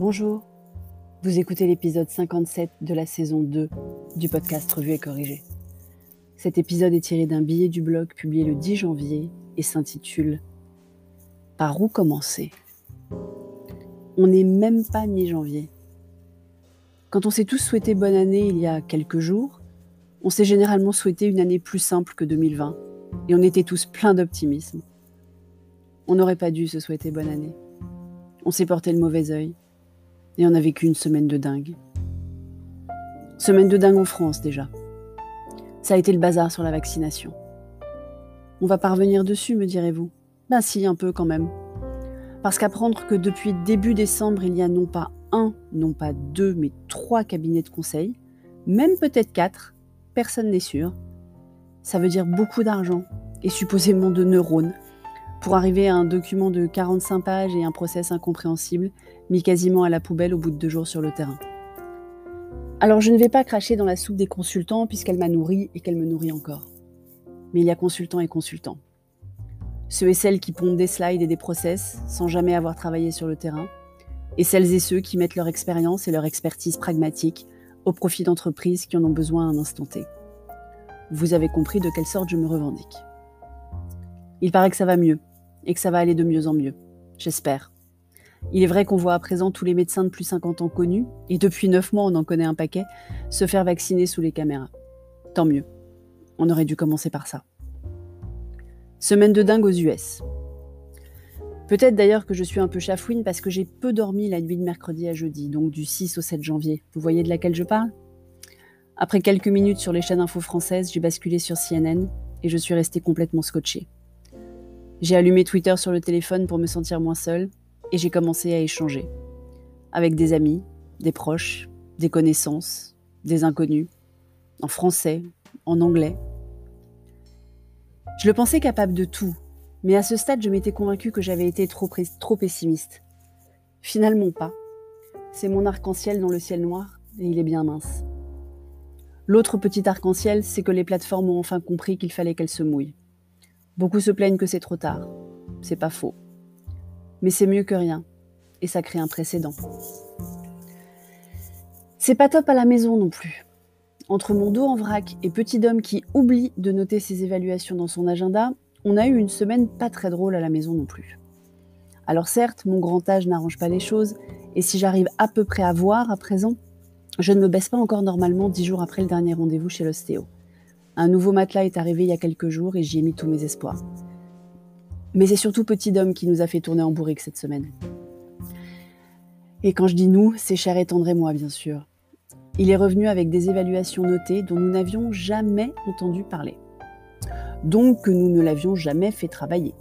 Bonjour, vous écoutez l'épisode 57 de la saison 2 du podcast Revue et Corrigé. Cet épisode est tiré d'un billet du blog publié le 10 janvier et s'intitule Par où commencer? On n'est même pas mi-janvier. Quand on s'est tous souhaité bonne année il y a quelques jours, on s'est généralement souhaité une année plus simple que 2020 et on était tous pleins d'optimisme. On n'aurait pas dû se souhaiter bonne année. On s'est porté le mauvais œil et on a vécu une semaine de dingue. Semaine de dingue en France déjà. Ça a été le bazar sur la vaccination. On va pas revenir dessus, me direz-vous Ben si, un peu quand même. Parce qu'apprendre que depuis début décembre, il y a non pas un, non pas deux, mais trois cabinets de conseil, même peut-être quatre, personne n'est sûr, ça veut dire beaucoup d'argent et supposément de neurones pour arriver à un document de 45 pages et un process incompréhensible mis quasiment à la poubelle au bout de deux jours sur le terrain. Alors je ne vais pas cracher dans la soupe des consultants puisqu'elle m'a nourri et qu'elle me nourrit encore. Mais il y a consultants et consultants. Ceux et celles qui pondent des slides et des process sans jamais avoir travaillé sur le terrain, et celles et ceux qui mettent leur expérience et leur expertise pragmatique au profit d'entreprises qui en ont besoin à un instant T. Vous avez compris de quelle sorte je me revendique. Il paraît que ça va mieux, et que ça va aller de mieux en mieux. J'espère. Il est vrai qu'on voit à présent tous les médecins de plus 50 ans connus, et depuis 9 mois on en connaît un paquet, se faire vacciner sous les caméras. Tant mieux. On aurait dû commencer par ça. Semaine de dingue aux US. Peut-être d'ailleurs que je suis un peu chafouine parce que j'ai peu dormi la nuit de mercredi à jeudi, donc du 6 au 7 janvier. Vous voyez de laquelle je parle? Après quelques minutes sur les chaînes info françaises, j'ai basculé sur CNN et je suis restée complètement scotchée. J'ai allumé Twitter sur le téléphone pour me sentir moins seule et j'ai commencé à échanger. Avec des amis, des proches, des connaissances, des inconnus, en français, en anglais. Je le pensais capable de tout, mais à ce stade, je m'étais convaincue que j'avais été trop, pessimiste. Finalement pas. C'est mon arc-en-ciel dans le ciel noir, et il est bien mince. L'autre petit arc-en-ciel, c'est que les plateformes ont enfin compris qu'il fallait qu'elles se mouillent. Beaucoup se plaignent que c'est trop tard. C'est pas faux. Mais c'est mieux que rien. Et ça crée un précédent. C'est pas top à la maison non plus. Entre mon dos en vrac et petit homme qui oublie de noter ses évaluations dans son agenda, on a eu une semaine pas très drôle à la maison non plus. Alors certes, mon grand âge n'arrange pas les choses, et si j'arrive à peu près à voir à présent, je ne me baisse pas encore normalement dix jours après le dernier rendez-vous chez l'ostéo. Un nouveau matelas est arrivé il y a quelques jours et j'y ai mis tous mes espoirs. Mais c'est surtout Petit Dom qui nous a fait tourner en bourrique cette semaine. Et quand je dis nous, c'est cher et tendre et moi, bien sûr. Il est revenu avec des évaluations notées dont nous n'avions jamais entendu parler. Donc que nous ne l'avions jamais fait travailler.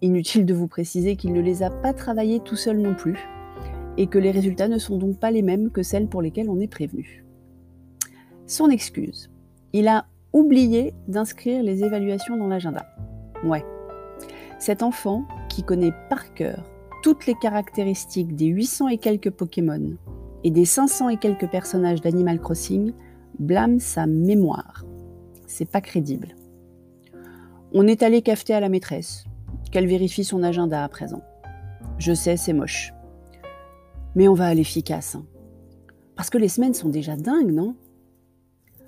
Inutile de vous préciser qu'il ne les a pas travaillées tout seul non plus, et que les résultats ne sont donc pas les mêmes que celles pour lesquelles on est prévenu. Son excuse, il a oublié d'inscrire les évaluations dans l'agenda. Ouais. Cet enfant, qui connaît par cœur toutes les caractéristiques des 800 et quelques Pokémon et des 500 et quelques personnages d'Animal Crossing, blâme sa mémoire. C'est pas crédible. On est allé cafeter à la maîtresse, qu'elle vérifie son agenda à présent. Je sais, c'est moche. Mais on va à l'efficace. Hein. Parce que les semaines sont déjà dingues, non?